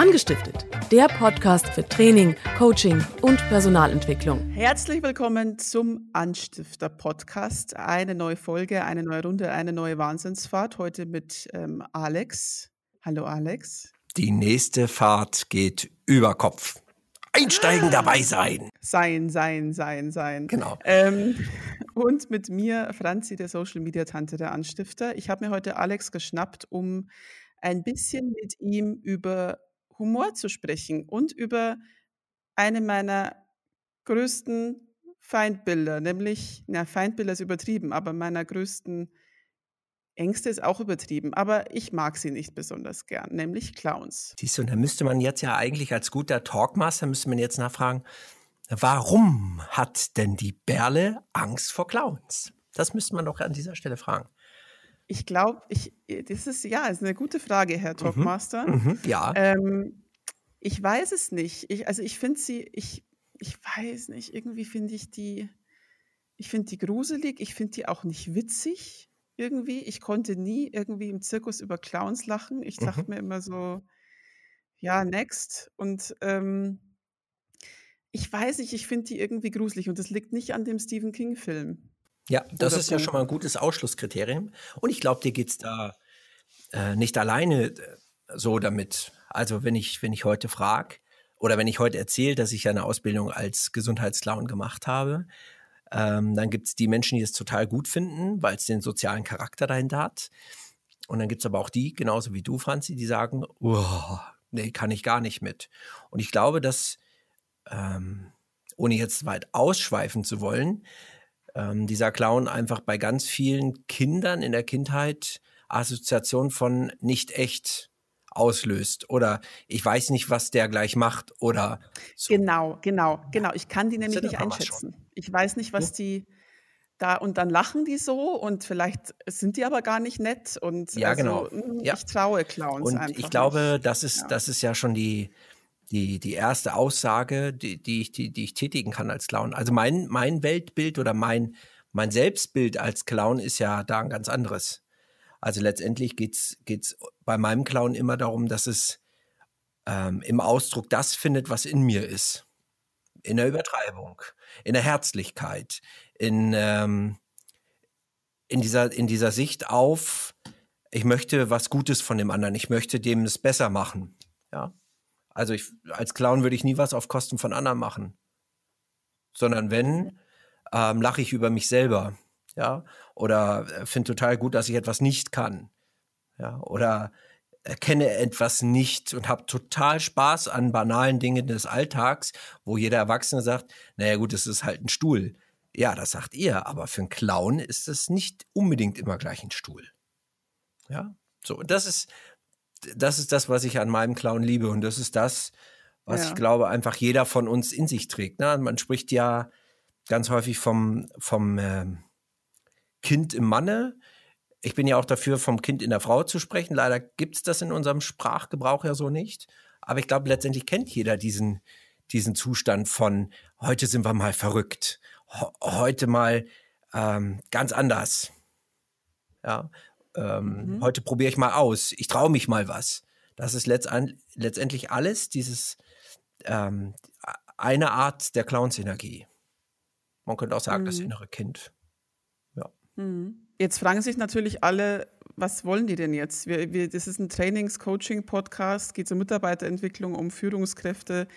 Angestiftet, der Podcast für Training, Coaching und Personalentwicklung. Herzlich willkommen zum Anstifter Podcast. Eine neue Folge, eine neue Runde, eine neue Wahnsinnsfahrt. Heute mit ähm, Alex. Hallo Alex. Die nächste Fahrt geht über Kopf. Einsteigen, ah. dabei sein. Sein, sein, sein, sein. Genau. Ähm, und mit mir Franzi, der Social Media Tante der Anstifter. Ich habe mir heute Alex geschnappt, um ein bisschen mit ihm über Humor zu sprechen und über eine meiner größten Feindbilder, nämlich, na, Feindbilder ist übertrieben, aber meiner größten Ängste ist auch übertrieben, aber ich mag sie nicht besonders gern, nämlich Clowns. Siehst du, da müsste man jetzt ja eigentlich als guter Talkmaster, müsste man jetzt nachfragen, warum hat denn die Berle Angst vor Clowns? Das müsste man doch an dieser Stelle fragen. Ich glaube, ich, das ist ja ist eine gute Frage, Herr mhm, Talkmaster. Mhm, ja. Ähm, ich weiß es nicht. Ich, also ich finde sie, ich, ich weiß nicht, irgendwie finde ich die, ich finde die gruselig, ich finde die auch nicht witzig irgendwie. Ich konnte nie irgendwie im Zirkus über Clowns lachen. Ich dachte mhm. mir immer so, ja, next. Und ähm, ich weiß nicht, ich finde die irgendwie gruselig und das liegt nicht an dem Stephen King-Film. Ja, das ist ja schon mal ein gutes Ausschlusskriterium. Und ich glaube, dir geht es da äh, nicht alleine äh, so damit. Also wenn ich, wenn ich heute frage oder wenn ich heute erzähle, dass ich eine Ausbildung als Gesundheitsclown gemacht habe, ähm, dann gibt es die Menschen, die es total gut finden, weil es den sozialen Charakter dahinter hat. Und dann gibt es aber auch die, genauso wie du, Franzi, die sagen, oh, nee, kann ich gar nicht mit. Und ich glaube, dass, ähm, ohne jetzt weit ausschweifen zu wollen, ähm, dieser Clown einfach bei ganz vielen Kindern in der Kindheit Assoziation von nicht echt auslöst oder ich weiß nicht, was der gleich macht oder so. Genau, genau, genau. Ich kann die nämlich nicht einschätzen. Ich weiß nicht, was die da und dann lachen die so und vielleicht sind die aber gar nicht nett und ja, also, genau. Hm, ja. ich traue Clowns und einfach. Ich glaube, nicht. das ist ja. das ist ja schon die die, die erste Aussage, die, die, ich, die, die ich tätigen kann als Clown. Also mein, mein Weltbild oder mein, mein Selbstbild als Clown ist ja da ein ganz anderes. Also letztendlich geht's geht's bei meinem Clown immer darum, dass es ähm, im Ausdruck das findet, was in mir ist. In der Übertreibung, in der Herzlichkeit, in, ähm, in, dieser, in dieser Sicht auf, ich möchte was Gutes von dem anderen, ich möchte dem es besser machen. Ja. Also ich, als Clown würde ich nie was auf Kosten von anderen machen. Sondern wenn, ähm, lache ich über mich selber. Ja. Oder äh, finde total gut, dass ich etwas nicht kann. Ja. Oder erkenne etwas nicht und habe total Spaß an banalen Dingen des Alltags, wo jeder Erwachsene sagt, naja gut, es ist halt ein Stuhl. Ja, das sagt ihr, aber für einen Clown ist es nicht unbedingt immer gleich ein Stuhl. Ja, so, und das ist, das ist das, was ich an meinem Clown liebe. Und das ist das, was ja. ich glaube, einfach jeder von uns in sich trägt. Ne? Man spricht ja ganz häufig vom, vom äh, Kind im Manne. Ich bin ja auch dafür, vom Kind in der Frau zu sprechen. Leider gibt es das in unserem Sprachgebrauch ja so nicht. Aber ich glaube, letztendlich kennt jeder diesen, diesen Zustand von heute sind wir mal verrückt, heute mal ähm, ganz anders. Ja, ähm, mhm. Heute probiere ich mal aus. Ich traue mich mal was. Das ist letztendlich alles dieses ähm, eine Art der Clownsenergie. Man könnte auch sagen, mhm. das innere Kind. Ja. Mhm. Jetzt fragen sich natürlich alle, was wollen die denn jetzt? Wir, wir, das ist ein Trainings-Coaching-Podcast, geht um Mitarbeiterentwicklung, um Führungskräfte.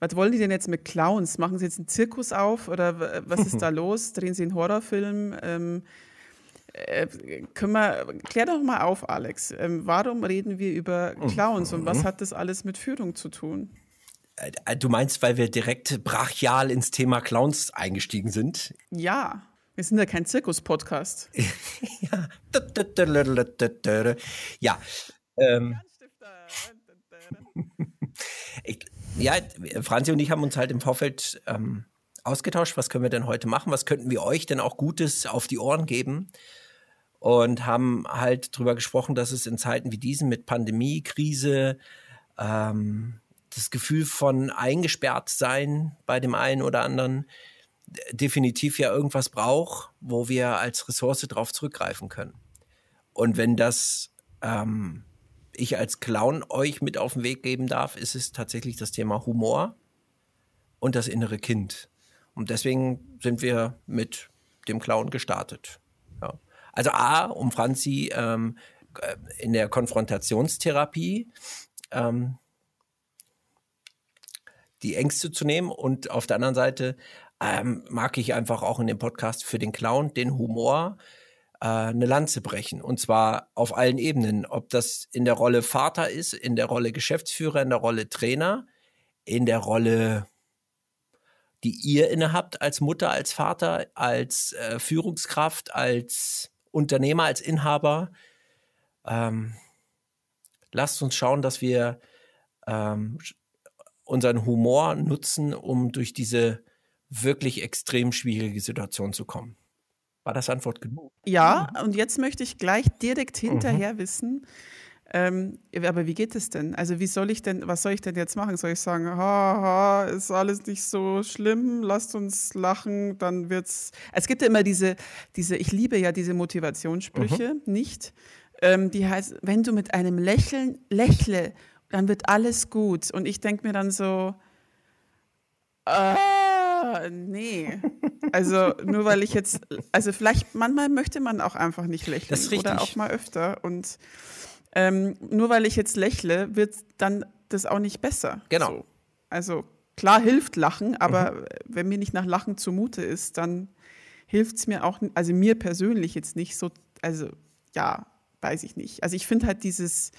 Was wollen die denn jetzt mit Clowns? Machen sie jetzt einen Zirkus auf oder was ist da los? Drehen sie einen Horrorfilm? Ähm, äh, können wir, klär doch mal auf, Alex. Ähm, warum reden wir über mhm. Clowns und was mhm. hat das alles mit Führung zu tun? Äh, du meinst, weil wir direkt brachial ins Thema Clowns eingestiegen sind? Ja, wir sind ja kein Zirkus-Podcast. ja. ja. Ähm. ich, ja, Franzi und ich haben uns halt im Vorfeld ähm, ausgetauscht, was können wir denn heute machen, was könnten wir euch denn auch Gutes auf die Ohren geben und haben halt drüber gesprochen, dass es in Zeiten wie diesen mit Pandemie, Krise, ähm, das Gefühl von eingesperrt sein bei dem einen oder anderen definitiv ja irgendwas braucht, wo wir als Ressource darauf zurückgreifen können. Und wenn das ähm, ich als Clown euch mit auf den Weg geben darf, ist es tatsächlich das Thema Humor und das innere Kind. Und deswegen sind wir mit dem Clown gestartet. Also A, um Franzi ähm, äh, in der Konfrontationstherapie ähm, die Ängste zu nehmen und auf der anderen Seite ähm, mag ich einfach auch in dem Podcast für den Clown den Humor äh, eine Lanze brechen. Und zwar auf allen Ebenen. Ob das in der Rolle Vater ist, in der Rolle Geschäftsführer, in der Rolle Trainer, in der Rolle, die ihr innehabt als Mutter, als Vater, als äh, Führungskraft, als Unternehmer, als Inhaber. Ähm, lasst uns schauen, dass wir ähm, unseren Humor nutzen, um durch diese wirklich extrem schwierige Situation zu kommen. War das Antwort genug? Ja, mhm. und jetzt möchte ich gleich direkt mhm. hinterher mhm. wissen, ähm, aber wie geht es denn? Also wie soll ich denn, was soll ich denn jetzt machen? Soll ich sagen, haha, ist alles nicht so schlimm, lasst uns lachen, dann wird's. Es gibt ja immer diese, diese, ich liebe ja diese Motivationssprüche, mhm. nicht? Ähm, die heißt, wenn du mit einem Lächeln lächle, dann wird alles gut. Und ich denke mir dann so, äh, nee. Also nur weil ich jetzt, also vielleicht manchmal möchte man auch einfach nicht lächeln das ist richtig. oder auch mal öfter und ähm, nur weil ich jetzt lächle, wird dann das auch nicht besser. Genau. So. Also klar hilft Lachen, aber mhm. wenn mir nicht nach Lachen zumute ist, dann hilft es mir auch, also mir persönlich jetzt nicht so, also ja, weiß ich nicht. Also ich finde halt dieses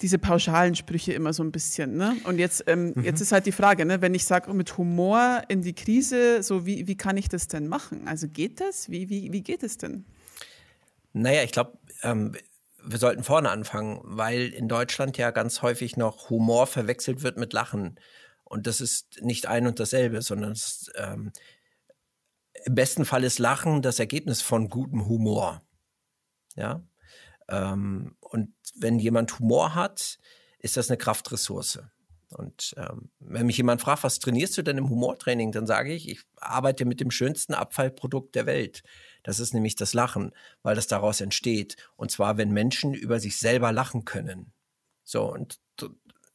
diese pauschalen Sprüche immer so ein bisschen. Ne? Und jetzt, ähm, mhm. jetzt ist halt die Frage, ne? wenn ich sage, mit Humor in die Krise, so wie, wie kann ich das denn machen? Also geht das? Wie, wie, wie geht es denn? Naja, ich glaube, ähm, wir sollten vorne anfangen, weil in Deutschland ja ganz häufig noch Humor verwechselt wird mit Lachen. Und das ist nicht ein und dasselbe, sondern ist, ähm, im besten Fall ist Lachen das Ergebnis von gutem Humor. Ja. Ähm, und wenn jemand Humor hat, ist das eine Kraftressource. Und ähm, wenn mich jemand fragt, was trainierst du denn im Humortraining, dann sage ich, ich arbeite mit dem schönsten Abfallprodukt der Welt. Das ist nämlich das Lachen, weil das daraus entsteht. Und zwar, wenn Menschen über sich selber lachen können. So, und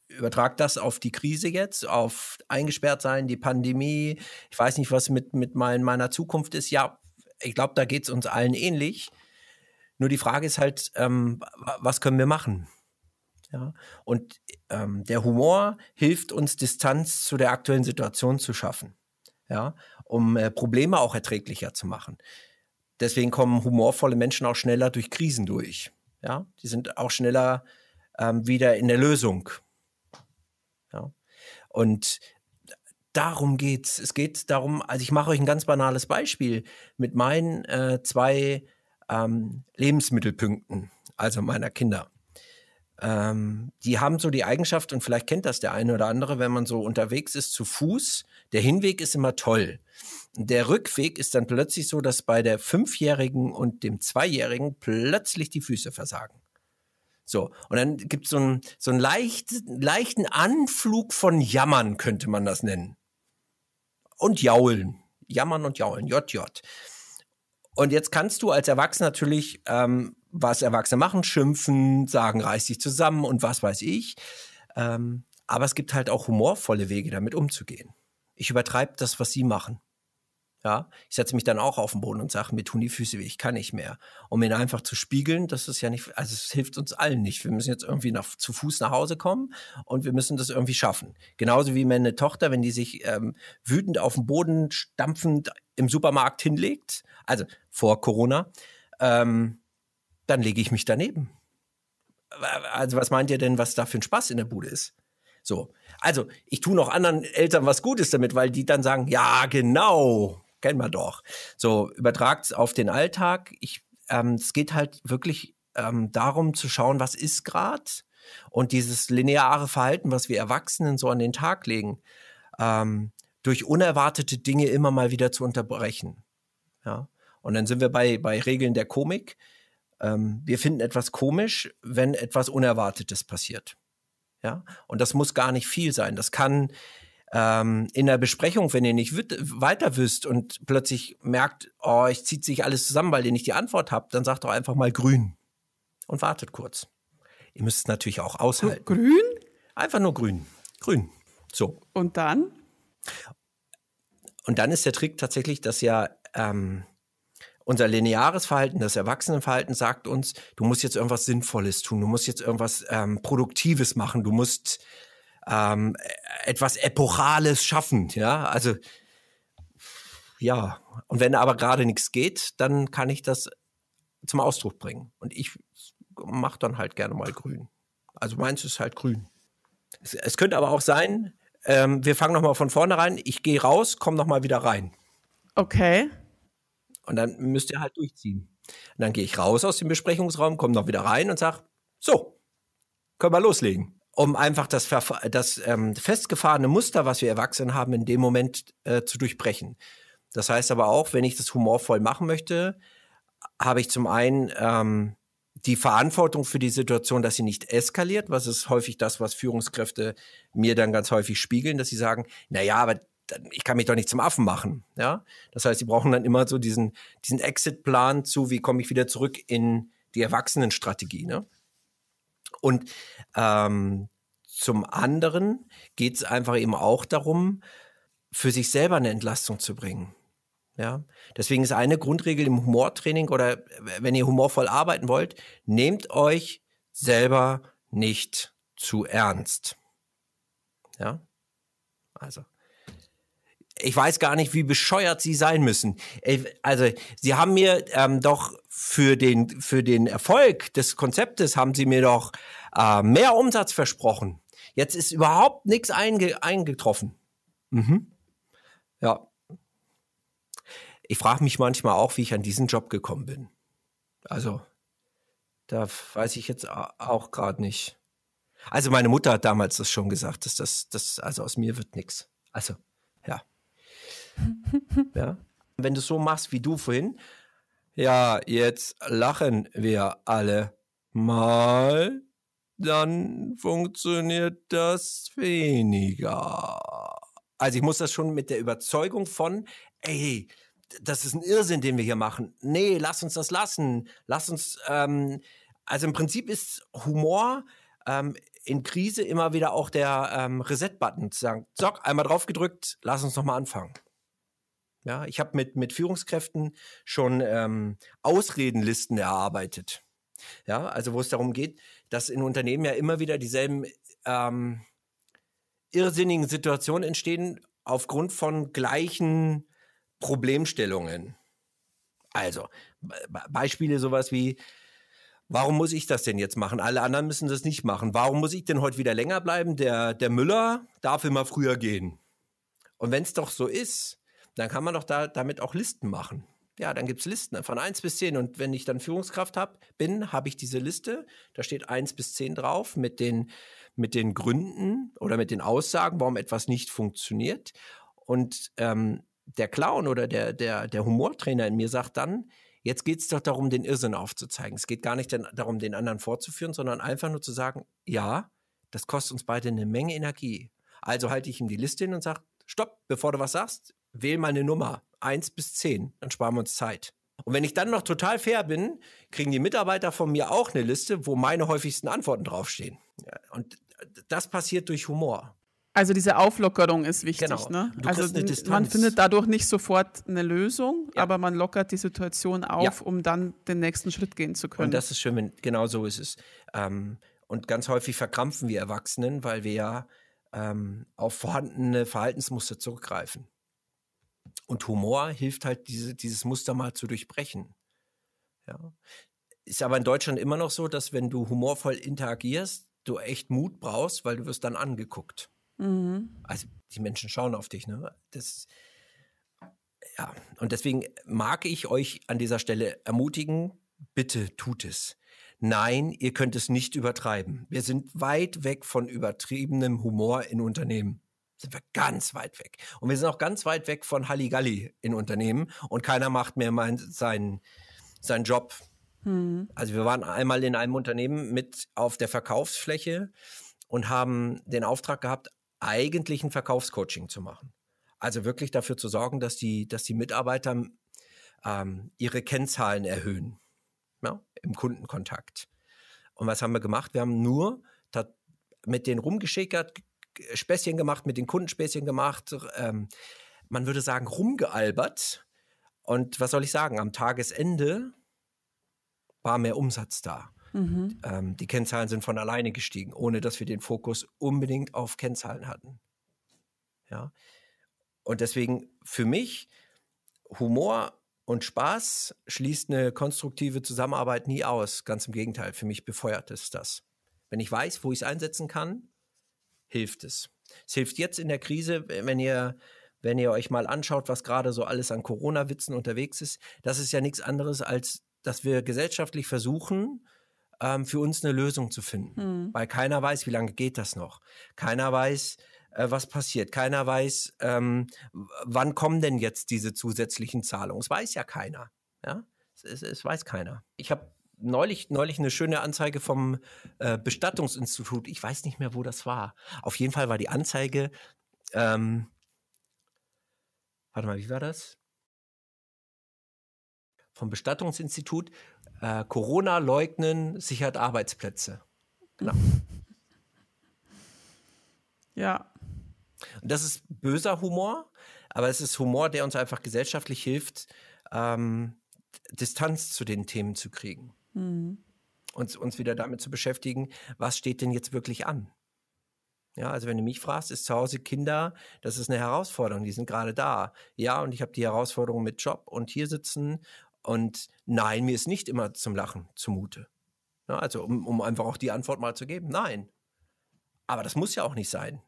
übertrag das auf die Krise jetzt, auf eingesperrt sein, die Pandemie. Ich weiß nicht, was mit, mit mein, meiner Zukunft ist. Ja, ich glaube, da geht es uns allen ähnlich. Nur die Frage ist halt, ähm, was können wir machen? Ja, und ähm, der Humor hilft uns, Distanz zu der aktuellen Situation zu schaffen. Ja, um äh, Probleme auch erträglicher zu machen. Deswegen kommen humorvolle Menschen auch schneller durch Krisen durch. Ja, die sind auch schneller ähm, wieder in der Lösung. Ja, und darum geht's. Es geht darum, also ich mache euch ein ganz banales Beispiel mit meinen äh, zwei ähm, Lebensmittelpunkten, also meiner Kinder. Ähm, die haben so die Eigenschaft, und vielleicht kennt das der eine oder andere, wenn man so unterwegs ist zu Fuß, der Hinweg ist immer toll. Der Rückweg ist dann plötzlich so, dass bei der Fünfjährigen und dem Zweijährigen plötzlich die Füße versagen. So, und dann gibt es so einen, so einen leicht, leichten Anflug von Jammern, könnte man das nennen. Und Jaulen. Jammern und Jaulen, JJ. Und jetzt kannst du als Erwachsener natürlich, ähm, was Erwachsene machen, schimpfen, sagen, reiß dich zusammen und was weiß ich. Ähm, aber es gibt halt auch humorvolle Wege, damit umzugehen. Ich übertreibe das, was sie machen. Ja, ich setze mich dann auch auf den Boden und sage, mir tun die Füße weh, ich kann nicht mehr. Um ihn einfach zu spiegeln, das ist ja nicht, also es hilft uns allen nicht. Wir müssen jetzt irgendwie nach, zu Fuß nach Hause kommen und wir müssen das irgendwie schaffen. Genauso wie meine Tochter, wenn die sich ähm, wütend auf den Boden stampfend im Supermarkt hinlegt, also vor Corona, ähm, dann lege ich mich daneben. Also was meint ihr denn, was da für ein Spaß in der Bude ist? So, also ich tue noch anderen Eltern was Gutes damit, weil die dann sagen, ja genau, kennen wir doch. So, übertragt es auf den Alltag. Ich, ähm, es geht halt wirklich ähm, darum zu schauen, was ist gerade und dieses lineare Verhalten, was wir Erwachsenen so an den Tag legen, ähm, durch unerwartete Dinge immer mal wieder zu unterbrechen. Ja. Und dann sind wir bei, bei Regeln der Komik. Ähm, wir finden etwas komisch, wenn etwas Unerwartetes passiert. Ja. Und das muss gar nicht viel sein. Das kann ähm, in der Besprechung, wenn ihr nicht weiter wisst und plötzlich merkt, oh, ich zieht sich alles zusammen, weil ihr nicht die Antwort habt, dann sagt doch einfach mal grün und wartet kurz. ihr müsst es natürlich auch aushalten. Grün? Einfach nur grün. Grün. So. Und dann? Und dann ist der Trick tatsächlich, dass ja ähm, unser lineares Verhalten, das Erwachsenenverhalten sagt uns, du musst jetzt irgendwas Sinnvolles tun, du musst jetzt irgendwas ähm, Produktives machen, du musst ähm, etwas Epochales schaffen, ja, also ja, und wenn aber gerade nichts geht, dann kann ich das zum Ausdruck bringen. Und ich mache dann halt gerne mal grün. Also meins ist halt grün. Es, es könnte aber auch sein, ähm, wir fangen nochmal von vorne rein, ich gehe raus, komme nochmal wieder rein. Okay. Und dann müsst ihr halt durchziehen. Und dann gehe ich raus aus dem Besprechungsraum, komme noch wieder rein und sage, so, können wir loslegen. Um einfach das, das ähm, festgefahrene Muster, was wir Erwachsenen haben, in dem Moment äh, zu durchbrechen. Das heißt aber auch, wenn ich das humorvoll machen möchte, habe ich zum einen ähm, die Verantwortung für die Situation, dass sie nicht eskaliert, was ist häufig das, was Führungskräfte mir dann ganz häufig spiegeln, dass sie sagen, na ja, aber ich kann mich doch nicht zum Affen machen. Ja? Das heißt, sie brauchen dann immer so diesen, diesen Exit-Plan zu, wie komme ich wieder zurück in die Erwachsenenstrategie. Ne? Und ähm, zum anderen geht es einfach eben auch darum, für sich selber eine Entlastung zu bringen. Ja, deswegen ist eine Grundregel im Humortraining oder wenn ihr humorvoll arbeiten wollt, nehmt euch selber nicht zu ernst. Ja, also ich weiß gar nicht, wie bescheuert sie sein müssen. Also, sie haben mir ähm, doch für den, für den Erfolg des Konzeptes haben sie mir doch äh, mehr Umsatz versprochen. Jetzt ist überhaupt nichts einge eingetroffen. Mhm. Ja. Ich frage mich manchmal auch, wie ich an diesen Job gekommen bin. Also, da weiß ich jetzt auch gerade nicht. Also meine Mutter hat damals das schon gesagt, dass das, das also aus mir wird nichts. Also, ja. ja. Wenn du so machst wie du vorhin, ja, jetzt lachen wir alle mal, dann funktioniert das weniger. Also ich muss das schon mit der Überzeugung von, ey, das ist ein Irrsinn, den wir hier machen. Nee, lass uns das lassen. Lass uns, ähm, also im Prinzip ist Humor ähm, in Krise immer wieder auch der ähm, Reset-Button zu sagen, so, einmal drauf gedrückt, lass uns nochmal anfangen. Ja, ich habe mit, mit Führungskräften schon ähm, Ausredenlisten erarbeitet. Ja, also wo es darum geht, dass in Unternehmen ja immer wieder dieselben ähm, irrsinnigen Situationen entstehen aufgrund von gleichen Problemstellungen. Also Beispiele sowas wie, warum muss ich das denn jetzt machen? Alle anderen müssen das nicht machen. Warum muss ich denn heute wieder länger bleiben? Der, der Müller darf immer früher gehen. Und wenn es doch so ist, dann kann man doch da, damit auch Listen machen. Ja, dann gibt es Listen von 1 bis 10. Und wenn ich dann Führungskraft hab, bin, habe ich diese Liste. Da steht 1 bis 10 drauf mit den, mit den Gründen oder mit den Aussagen, warum etwas nicht funktioniert. Und ähm, der Clown oder der, der, der Humortrainer in mir sagt dann, jetzt geht es doch darum, den Irrsinn aufzuzeigen. Es geht gar nicht darum, den anderen vorzuführen, sondern einfach nur zu sagen, ja, das kostet uns beide eine Menge Energie. Also halte ich ihm die Liste hin und sage, stopp, bevor du was sagst, wähl mal eine Nummer, 1 bis 10, dann sparen wir uns Zeit. Und wenn ich dann noch total fair bin, kriegen die Mitarbeiter von mir auch eine Liste, wo meine häufigsten Antworten draufstehen. Und das passiert durch Humor. Also diese Auflockerung ist wichtig, genau. ne? also man findet dadurch nicht sofort eine Lösung, ja. aber man lockert die Situation auf, ja. um dann den nächsten Schritt gehen zu können. Und das ist schön, wenn genau so ist es. Ähm, und ganz häufig verkrampfen wir Erwachsenen, weil wir ja ähm, auf vorhandene Verhaltensmuster zurückgreifen. Und Humor hilft halt, diese, dieses Muster mal zu durchbrechen. Ja. Ist aber in Deutschland immer noch so, dass wenn du humorvoll interagierst, du echt Mut brauchst, weil du wirst dann angeguckt. Mhm. Also die Menschen schauen auf dich, ne? Das, ja, und deswegen mag ich euch an dieser Stelle ermutigen, bitte tut es. Nein, ihr könnt es nicht übertreiben. Wir sind weit weg von übertriebenem Humor in Unternehmen sind wir ganz weit weg. Und wir sind auch ganz weit weg von Halligalli in Unternehmen und keiner macht mehr mein, seinen, seinen Job. Mhm. Also wir waren einmal in einem Unternehmen mit auf der Verkaufsfläche und haben den Auftrag gehabt, eigentlich ein Verkaufscoaching zu machen. Also wirklich dafür zu sorgen, dass die, dass die Mitarbeiter ähm, ihre Kennzahlen erhöhen ja, im Kundenkontakt. Und was haben wir gemacht? Wir haben nur mit denen rumgeschickert, Späßchen gemacht, mit den Kunden Späßchen gemacht. Ähm, man würde sagen, rumgealbert. Und was soll ich sagen? Am Tagesende war mehr Umsatz da. Mhm. Ähm, die Kennzahlen sind von alleine gestiegen, ohne dass wir den Fokus unbedingt auf Kennzahlen hatten. Ja. Und deswegen für mich Humor und Spaß schließt eine konstruktive Zusammenarbeit nie aus. Ganz im Gegenteil, für mich befeuert es das. Wenn ich weiß, wo ich es einsetzen kann, hilft es. Es hilft jetzt in der Krise, wenn ihr, wenn ihr euch mal anschaut, was gerade so alles an Corona-Witzen unterwegs ist. Das ist ja nichts anderes, als dass wir gesellschaftlich versuchen, ähm, für uns eine Lösung zu finden. Hm. Weil keiner weiß, wie lange geht das noch. Keiner weiß, äh, was passiert. Keiner weiß, ähm, wann kommen denn jetzt diese zusätzlichen Zahlungen. Es weiß ja keiner. Ja, es, es, es weiß keiner. Ich habe neulich, neulich eine schöne Anzeige vom äh, Bestattungsinstitut. Ich weiß nicht mehr, wo das war. Auf jeden Fall war die Anzeige. Ähm, warte mal, wie war das? Vom Bestattungsinstitut. Äh, Corona leugnen sichert Arbeitsplätze. Genau. Ja. Und das ist böser Humor, aber es ist Humor, der uns einfach gesellschaftlich hilft, ähm, Distanz zu den Themen zu kriegen. Mhm. Uns, uns wieder damit zu beschäftigen, was steht denn jetzt wirklich an? Ja, also wenn du mich fragst, ist zu Hause Kinder, das ist eine Herausforderung, die sind gerade da. Ja, und ich habe die Herausforderung mit Job und hier sitzen und nein, mir ist nicht immer zum Lachen zumute. Ja, also um, um einfach auch die Antwort mal zu geben, nein. Aber das muss ja auch nicht sein.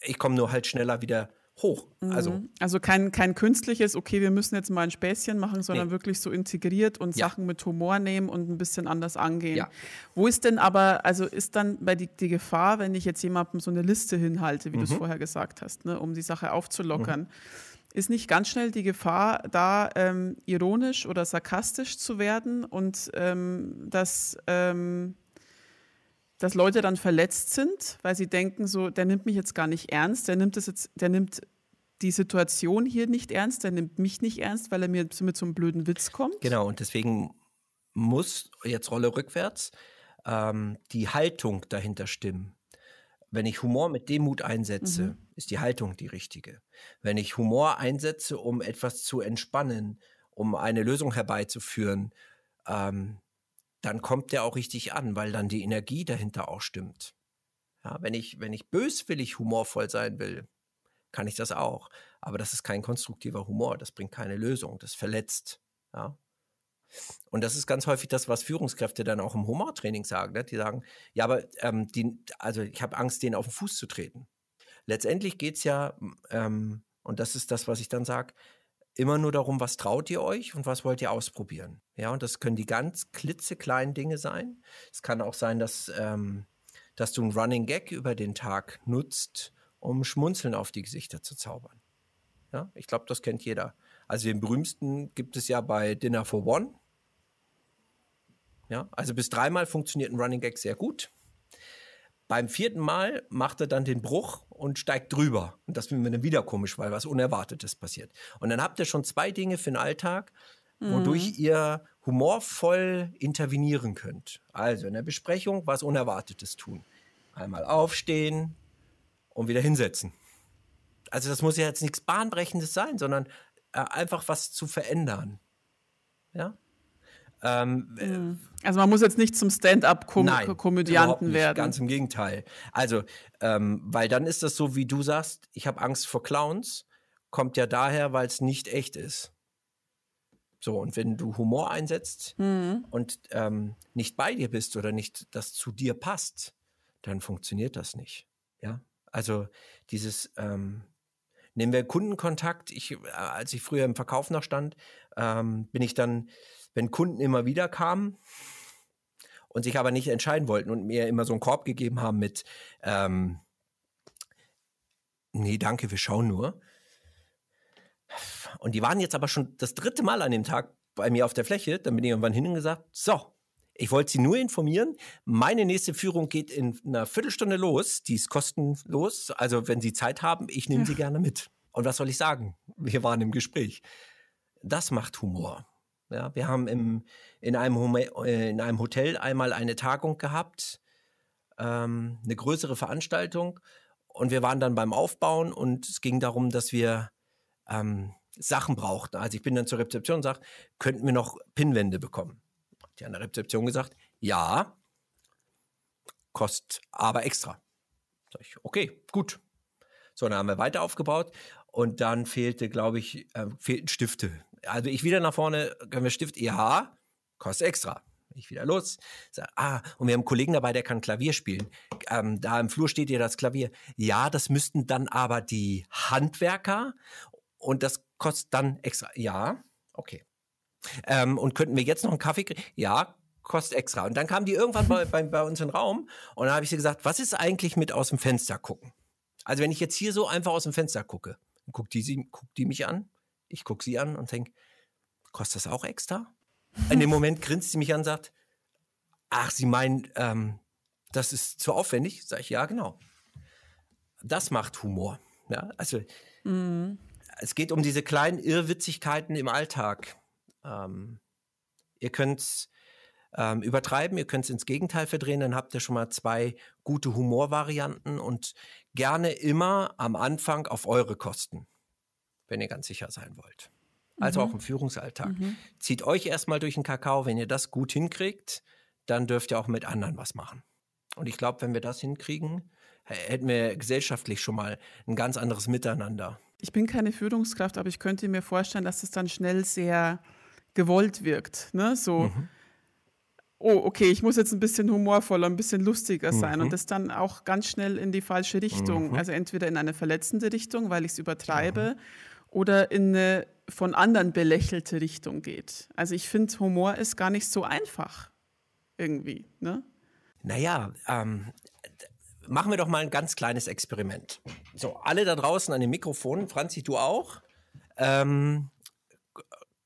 Ich komme nur halt schneller wieder hoch. Also, mhm. also kein, kein künstliches, okay, wir müssen jetzt mal ein Späßchen machen, sondern nee. wirklich so integriert und ja. Sachen mit Humor nehmen und ein bisschen anders angehen. Ja. Wo ist denn aber, also ist dann bei die, die Gefahr, wenn ich jetzt jemandem so eine Liste hinhalte, wie mhm. du es vorher gesagt hast, ne, um die Sache aufzulockern, mhm. ist nicht ganz schnell die Gefahr da, ähm, ironisch oder sarkastisch zu werden und ähm, dass ähm, dass Leute dann verletzt sind, weil sie denken, so, der nimmt mich jetzt gar nicht ernst, der nimmt das jetzt, der nimmt die Situation hier nicht ernst, der nimmt mich nicht ernst, weil er mir mit so einem blöden Witz kommt. Genau, und deswegen muss, jetzt Rolle rückwärts, ähm, die Haltung dahinter stimmen. Wenn ich Humor mit Demut einsetze, mhm. ist die Haltung die richtige. Wenn ich Humor einsetze, um etwas zu entspannen, um eine Lösung herbeizuführen, ähm, dann kommt der auch richtig an, weil dann die Energie dahinter auch stimmt. Ja, wenn ich, wenn ich böswillig humorvoll sein will, kann ich das auch. Aber das ist kein konstruktiver Humor, das bringt keine Lösung, das verletzt. Ja. Und das ist ganz häufig das, was Führungskräfte dann auch im Humortraining sagen. Ne? Die sagen, ja, aber ähm, die, also ich habe Angst, denen auf den Fuß zu treten. Letztendlich geht es ja, ähm, und das ist das, was ich dann sage, immer nur darum, was traut ihr euch und was wollt ihr ausprobieren. Ja, und das können die ganz klitzekleinen Dinge sein. Es kann auch sein, dass, ähm, dass du einen Running Gag über den Tag nutzt, um Schmunzeln auf die Gesichter zu zaubern. Ja, ich glaube, das kennt jeder. Also den berühmtesten gibt es ja bei Dinner for One. Ja, also bis dreimal funktioniert ein Running Gag sehr gut. Beim vierten Mal macht er dann den Bruch und steigt drüber. Und das finden wir dann wieder komisch, weil was Unerwartetes passiert. Und dann habt ihr schon zwei Dinge für den Alltag, wodurch mhm. ihr humorvoll intervenieren könnt. Also in der Besprechung was Unerwartetes tun. Einmal aufstehen und wieder hinsetzen. Also das muss ja jetzt nichts Bahnbrechendes sein, sondern äh, einfach was zu verändern. Ja? Ähm, mhm. also man muss jetzt nicht zum Stand-up-Komödianten werden. Ganz im Gegenteil. Also, ähm, weil dann ist das so, wie du sagst, ich habe Angst vor Clowns, kommt ja daher, weil es nicht echt ist. So, und wenn du Humor einsetzt mhm. und ähm, nicht bei dir bist oder nicht das zu dir passt, dann funktioniert das nicht. Ja, also dieses, ähm, nehmen wir Kundenkontakt. Ich, äh, als ich früher im Verkauf noch stand, ähm, bin ich dann wenn Kunden immer wieder kamen und sich aber nicht entscheiden wollten und mir immer so einen Korb gegeben haben mit, ähm, nee, danke, wir schauen nur. Und die waren jetzt aber schon das dritte Mal an dem Tag bei mir auf der Fläche. Dann bin ich irgendwann hin und gesagt, so, ich wollte Sie nur informieren. Meine nächste Führung geht in einer Viertelstunde los. Die ist kostenlos. Also wenn Sie Zeit haben, ich nehme ja. Sie gerne mit. Und was soll ich sagen? Wir waren im Gespräch. Das macht Humor. Ja, wir haben im, in, einem äh, in einem Hotel einmal eine Tagung gehabt, ähm, eine größere Veranstaltung. Und wir waren dann beim Aufbauen und es ging darum, dass wir ähm, Sachen brauchten. Also ich bin dann zur Rezeption und sage, könnten wir noch Pinnwände bekommen? Die an der Rezeption gesagt, ja, kostet aber extra. Sag ich, okay, gut. So, dann haben wir weiter aufgebaut und dann fehlte, glaube ich, äh, fehlten Stifte. Also ich wieder nach vorne, können wir Stift, ja, kostet extra. Ich wieder los. Sag, ah, und wir haben einen Kollegen dabei, der kann Klavier spielen. Ähm, da im Flur steht ja das Klavier. Ja, das müssten dann aber die Handwerker und das kostet dann extra. Ja, okay. Ähm, und könnten wir jetzt noch einen Kaffee kriegen? Ja, kostet extra. Und dann kam die irgendwann bei, bei, bei uns in den Raum und dann habe ich sie gesagt, was ist eigentlich mit aus dem Fenster gucken? Also wenn ich jetzt hier so einfach aus dem Fenster gucke, dann guckt die, sie, guckt die mich an, ich gucke sie an und denke, kostet das auch extra? In dem Moment grinst sie mich an und sagt, ach, Sie meinen, ähm, das ist zu aufwendig? Sag ich, ja, genau. Das macht Humor. Ja, also mhm. es geht um diese kleinen Irrwitzigkeiten im Alltag. Ähm, ihr könnt ähm, übertreiben, ihr könnt es ins Gegenteil verdrehen, dann habt ihr schon mal zwei gute Humorvarianten und gerne immer am Anfang auf eure Kosten, wenn ihr ganz sicher sein wollt. Also mhm. auch im Führungsalltag. Mhm. Zieht euch erstmal durch den Kakao, wenn ihr das gut hinkriegt, dann dürft ihr auch mit anderen was machen. Und ich glaube, wenn wir das hinkriegen, hätten wir gesellschaftlich schon mal ein ganz anderes Miteinander. Ich bin keine Führungskraft, aber ich könnte mir vorstellen, dass es dann schnell sehr gewollt wirkt. Ne? So, mhm. oh, okay, ich muss jetzt ein bisschen humorvoller, ein bisschen lustiger sein mhm. und das dann auch ganz schnell in die falsche Richtung. Mhm. Also entweder in eine verletzende Richtung, weil ich es übertreibe, mhm. Oder in eine von anderen belächelte Richtung geht. Also ich finde, Humor ist gar nicht so einfach irgendwie. Ne? Naja, ähm, machen wir doch mal ein ganz kleines Experiment. So, alle da draußen an den Mikrofonen, Franzi, du auch. Ähm,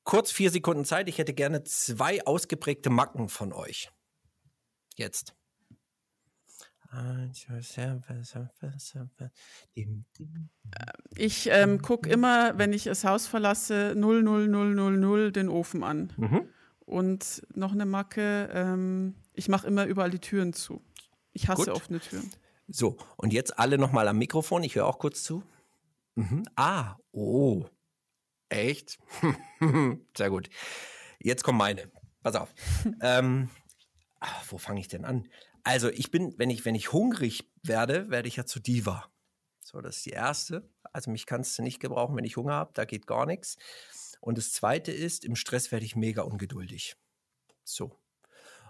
kurz vier Sekunden Zeit. Ich hätte gerne zwei ausgeprägte Macken von euch. Jetzt. Ich ähm, gucke immer, wenn ich das Haus verlasse, 00000 den Ofen an. Mhm. Und noch eine Macke, ähm, ich mache immer überall die Türen zu. Ich hasse Gut. offene Türen. So, und jetzt alle nochmal am Mikrofon. Ich höre auch kurz zu. Mhm. Ah, oh. Echt? Sehr gut. Jetzt kommt meine. Pass auf. ähm, ach, wo fange ich denn an? Also, ich bin, wenn ich, wenn ich hungrig werde, werde ich ja zu Diva. So, das ist die erste. Also, mich kannst du nicht gebrauchen, wenn ich Hunger habe. Da geht gar nichts. Und das zweite ist, im Stress werde ich mega ungeduldig. So.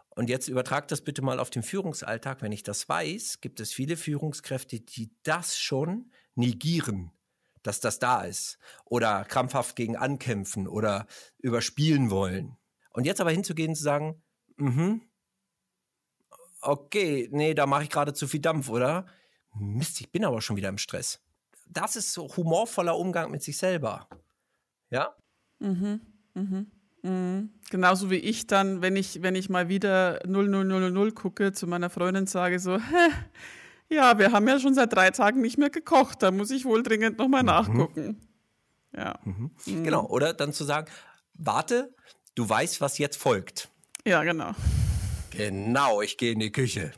Und jetzt übertrag das bitte mal auf den Führungsalltag. Wenn ich das weiß, gibt es viele Führungskräfte, die das schon negieren, dass das da ist. Oder krampfhaft gegen ankämpfen oder überspielen wollen. Und jetzt aber hinzugehen und zu sagen, mhm, okay, nee, da mache ich gerade zu viel Dampf, oder? Mist, ich bin aber schon wieder im Stress. Das ist so humorvoller Umgang mit sich selber. Ja? Mhm, mhm. Mhm. Genauso wie ich dann, wenn ich, wenn ich mal wieder 00000 gucke, zu meiner Freundin sage so, Hä, ja, wir haben ja schon seit drei Tagen nicht mehr gekocht, da muss ich wohl dringend nochmal mhm. nachgucken. Ja. Mhm. mhm. Genau, oder dann zu sagen, warte, du weißt, was jetzt folgt. Ja, genau. Genau, ich gehe in die Küche.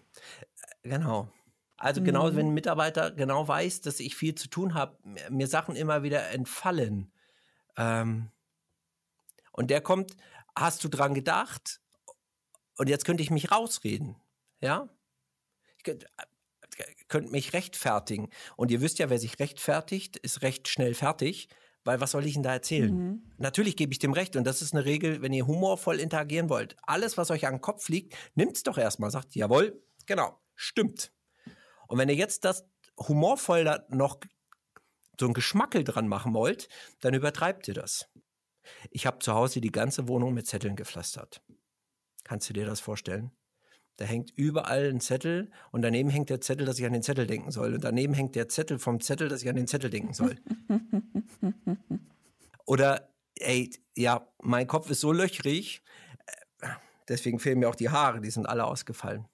Genau. Also genau, mhm. wenn ein Mitarbeiter genau weiß, dass ich viel zu tun habe, mir Sachen immer wieder entfallen. Ähm, und der kommt, hast du dran gedacht? Und jetzt könnte ich mich rausreden. Ja? Ich könnte, könnte mich rechtfertigen. Und ihr wisst ja, wer sich rechtfertigt, ist recht schnell fertig. Weil was soll ich denn da erzählen? Mhm. Natürlich gebe ich dem recht. Und das ist eine Regel, wenn ihr humorvoll interagieren wollt. Alles, was euch an den Kopf liegt, nimmt es doch erstmal. Sagt, jawohl, genau, stimmt. Und wenn ihr jetzt das humorvoll da noch so ein Geschmackel dran machen wollt, dann übertreibt ihr das. Ich habe zu Hause die ganze Wohnung mit Zetteln gepflastert. Kannst du dir das vorstellen? Da hängt überall ein Zettel und daneben hängt der Zettel, dass ich an den Zettel denken soll. Und daneben hängt der Zettel vom Zettel, dass ich an den Zettel denken soll. Oder, ey, ja, mein Kopf ist so löchrig, äh, deswegen fehlen mir auch die Haare, die sind alle ausgefallen.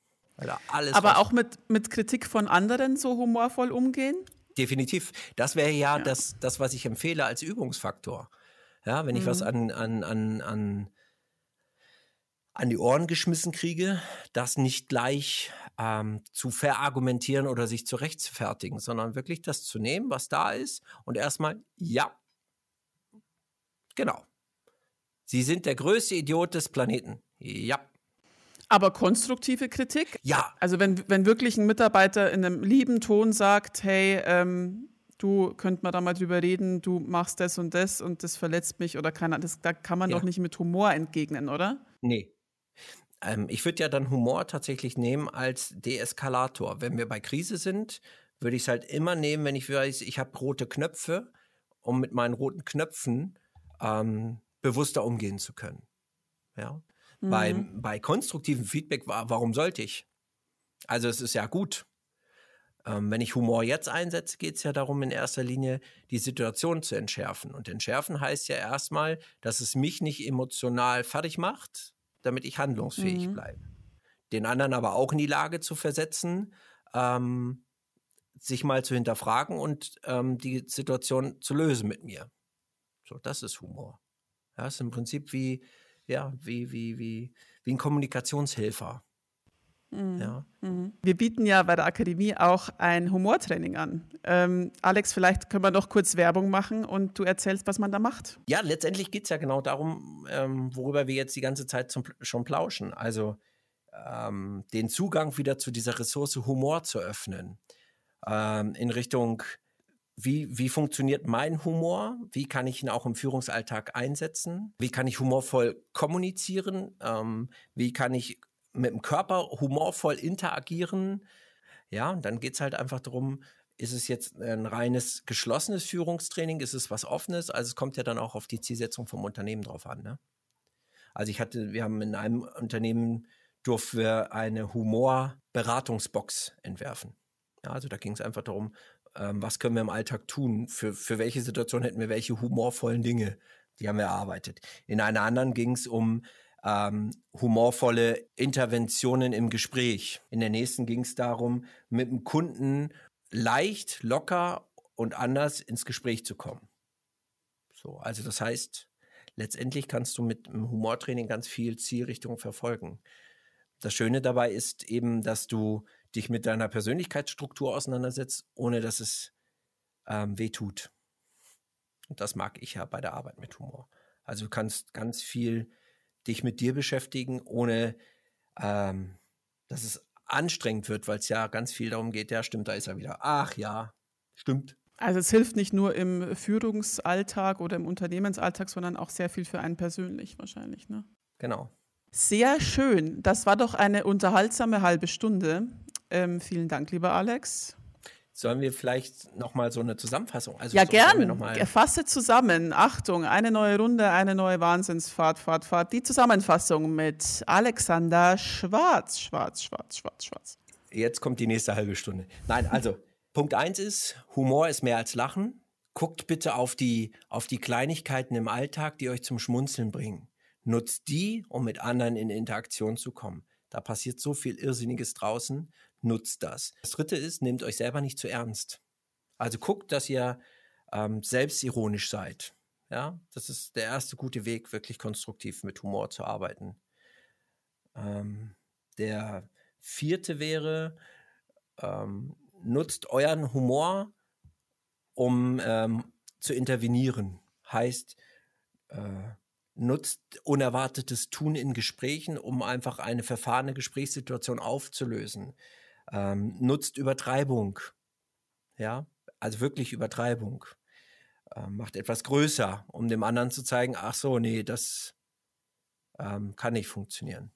Aber auch mit, mit Kritik von anderen so humorvoll umgehen? Definitiv. Das wäre ja, ja, Das, das, was ich empfehle als Übungsfaktor. Ja, wenn ich mhm. was an, an, an, an an die Ohren geschmissen kriege, das nicht gleich ähm, zu verargumentieren oder sich zu rechtfertigen, sondern wirklich das zu nehmen, was da ist und erstmal, ja, genau. Sie sind der größte Idiot des Planeten. Ja. Aber konstruktive Kritik? Ja. Also wenn, wenn wirklich ein Mitarbeiter in einem lieben Ton sagt, hey, ähm, du könnt mal da mal drüber reden, du machst das und das und das verletzt mich oder keiner, das, da kann man ja. doch nicht mit Humor entgegnen, oder? Nee, ähm, ich würde ja dann Humor tatsächlich nehmen als Deeskalator. Wenn wir bei Krise sind, würde ich es halt immer nehmen, wenn ich weiß, ich habe rote Knöpfe, um mit meinen roten Knöpfen ähm, bewusster umgehen zu können. Ja. Mhm. Bei, bei konstruktivem Feedback, warum sollte ich? Also es ist ja gut. Ähm, wenn ich Humor jetzt einsetze, geht es ja darum, in erster Linie die Situation zu entschärfen. Und entschärfen heißt ja erstmal, dass es mich nicht emotional fertig macht, damit ich handlungsfähig mhm. bleibe. Den anderen aber auch in die Lage zu versetzen, ähm, sich mal zu hinterfragen und ähm, die Situation zu lösen mit mir. So, das ist Humor. Ja, ist im Prinzip wie, ja, wie, wie, wie, wie ein Kommunikationshelfer. Mhm. Ja. Mhm. Wir bieten ja bei der Akademie auch ein Humortraining an. Ähm, Alex, vielleicht können wir noch kurz Werbung machen und du erzählst, was man da macht. Ja, letztendlich geht es ja genau darum, ähm, worüber wir jetzt die ganze Zeit zum, schon plauschen. Also ähm, den Zugang wieder zu dieser Ressource Humor zu öffnen. Ähm, in Richtung, wie, wie funktioniert mein Humor? Wie kann ich ihn auch im Führungsalltag einsetzen? Wie kann ich humorvoll kommunizieren? Ähm, wie kann ich mit dem Körper humorvoll interagieren. Ja, und dann geht es halt einfach darum, ist es jetzt ein reines geschlossenes Führungstraining, ist es was offenes? Also es kommt ja dann auch auf die Zielsetzung vom Unternehmen drauf an. Ne? Also ich hatte, wir haben in einem Unternehmen durften wir eine Humorberatungsbox entwerfen. Ja, also da ging es einfach darum, ähm, was können wir im Alltag tun? Für, für welche Situation hätten wir welche humorvollen Dinge? Die haben wir erarbeitet. In einer anderen ging es um ähm, humorvolle Interventionen im Gespräch. In der nächsten ging es darum, mit dem Kunden leicht, locker und anders ins Gespräch zu kommen. So, also das heißt, letztendlich kannst du mit dem Humortraining ganz viel Zielrichtung verfolgen. Das Schöne dabei ist eben, dass du dich mit deiner Persönlichkeitsstruktur auseinandersetzt, ohne dass es ähm, weh tut. Und das mag ich ja bei der Arbeit mit Humor. Also du kannst ganz viel dich mit dir beschäftigen, ohne ähm, dass es anstrengend wird, weil es ja ganz viel darum geht, ja, stimmt, da ist er wieder. Ach ja, stimmt. Also es hilft nicht nur im Führungsalltag oder im Unternehmensalltag, sondern auch sehr viel für einen persönlich wahrscheinlich, ne? Genau. Sehr schön. Das war doch eine unterhaltsame halbe Stunde. Ähm, vielen Dank, lieber Alex. Sollen wir vielleicht nochmal so eine Zusammenfassung? Also ja, gern. Fasse zusammen. Achtung, eine neue Runde, eine neue Wahnsinnsfahrt, Fahrt, Fahrt. Die Zusammenfassung mit Alexander Schwarz. Schwarz, Schwarz, Schwarz, Schwarz. Jetzt kommt die nächste halbe Stunde. Nein, also Punkt eins ist, Humor ist mehr als Lachen. Guckt bitte auf die, auf die Kleinigkeiten im Alltag, die euch zum Schmunzeln bringen. Nutzt die, um mit anderen in Interaktion zu kommen. Da passiert so viel Irrsinniges draußen nutzt das. Das dritte ist, nehmt euch selber nicht zu ernst. Also guckt, dass ihr ähm, selbstironisch seid. Ja, das ist der erste gute Weg, wirklich konstruktiv mit Humor zu arbeiten. Ähm, der vierte wäre, ähm, nutzt euren Humor, um ähm, zu intervenieren. Heißt, äh, nutzt unerwartetes Tun in Gesprächen, um einfach eine verfahrene Gesprächssituation aufzulösen ähm, nutzt Übertreibung. Ja, also wirklich Übertreibung. Ähm, macht etwas größer, um dem anderen zu zeigen, ach so, nee, das ähm, kann nicht funktionieren.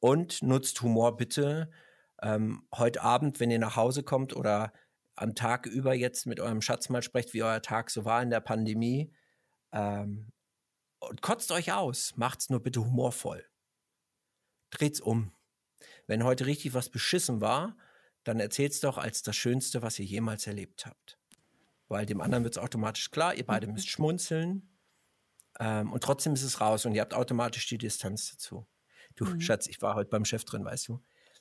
Und nutzt Humor bitte ähm, heute Abend, wenn ihr nach Hause kommt oder am Tag über jetzt mit eurem Schatz mal sprecht, wie euer Tag so war in der Pandemie. Ähm, und kotzt euch aus. Macht's nur bitte humorvoll. Dreht's um. Wenn heute richtig was beschissen war, dann erzählt's doch als das Schönste, was ihr jemals erlebt habt. Weil dem anderen wird es automatisch klar, ihr beide müsst schmunzeln. Ähm, und trotzdem ist es raus und ihr habt automatisch die Distanz dazu. Du, mhm. Schatz, ich war heute beim Chef drin, weißt du.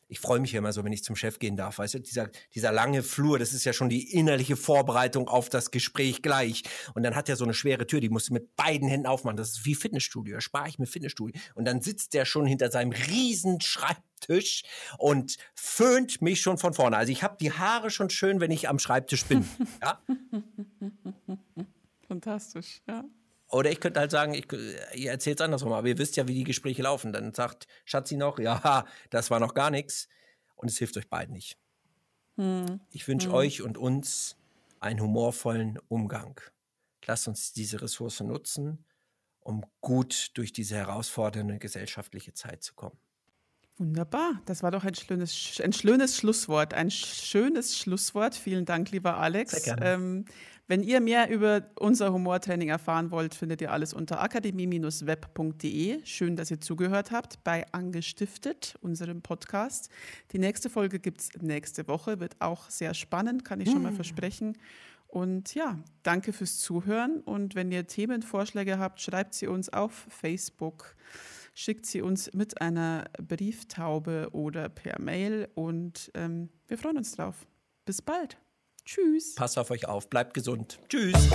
ich freue mich ja immer so, wenn ich zum Chef gehen darf. Weißt du, dieser, dieser lange Flur, das ist ja schon die innerliche Vorbereitung auf das Gespräch gleich. Und dann hat er so eine schwere Tür, die musst du mit beiden Händen aufmachen. Das ist wie Fitnessstudio. Da spare ich mir Fitnessstudio. Und dann sitzt der schon hinter seinem riesen Schreibtisch und föhnt mich schon von vorne. Also ich habe die Haare schon schön, wenn ich am Schreibtisch bin. ja? Fantastisch, ja. Oder ich könnte halt sagen, ich, ihr erzählt es andersrum, aber ihr wisst ja, wie die Gespräche laufen. Dann sagt Schatzi noch, ja, das war noch gar nichts. Und es hilft euch beiden nicht. Hm. Ich wünsche hm. euch und uns einen humorvollen Umgang. Lasst uns diese Ressource nutzen, um gut durch diese herausfordernde gesellschaftliche Zeit zu kommen. Wunderbar, das war doch ein schönes, ein schönes Schlusswort. Ein schönes Schlusswort. Vielen Dank, lieber Alex. Ähm, wenn ihr mehr über unser Humortraining erfahren wollt, findet ihr alles unter akademie-web.de. Schön, dass ihr zugehört habt bei Angestiftet, unserem Podcast. Die nächste Folge gibt es nächste Woche, wird auch sehr spannend, kann ich schon mal hm. versprechen. Und ja, danke fürs Zuhören. Und wenn ihr Themenvorschläge habt, schreibt sie uns auf Facebook schickt sie uns mit einer Brieftaube oder per Mail und ähm, wir freuen uns drauf. Bis bald. Tschüss. Passt auf euch auf, bleibt gesund. Tschüss.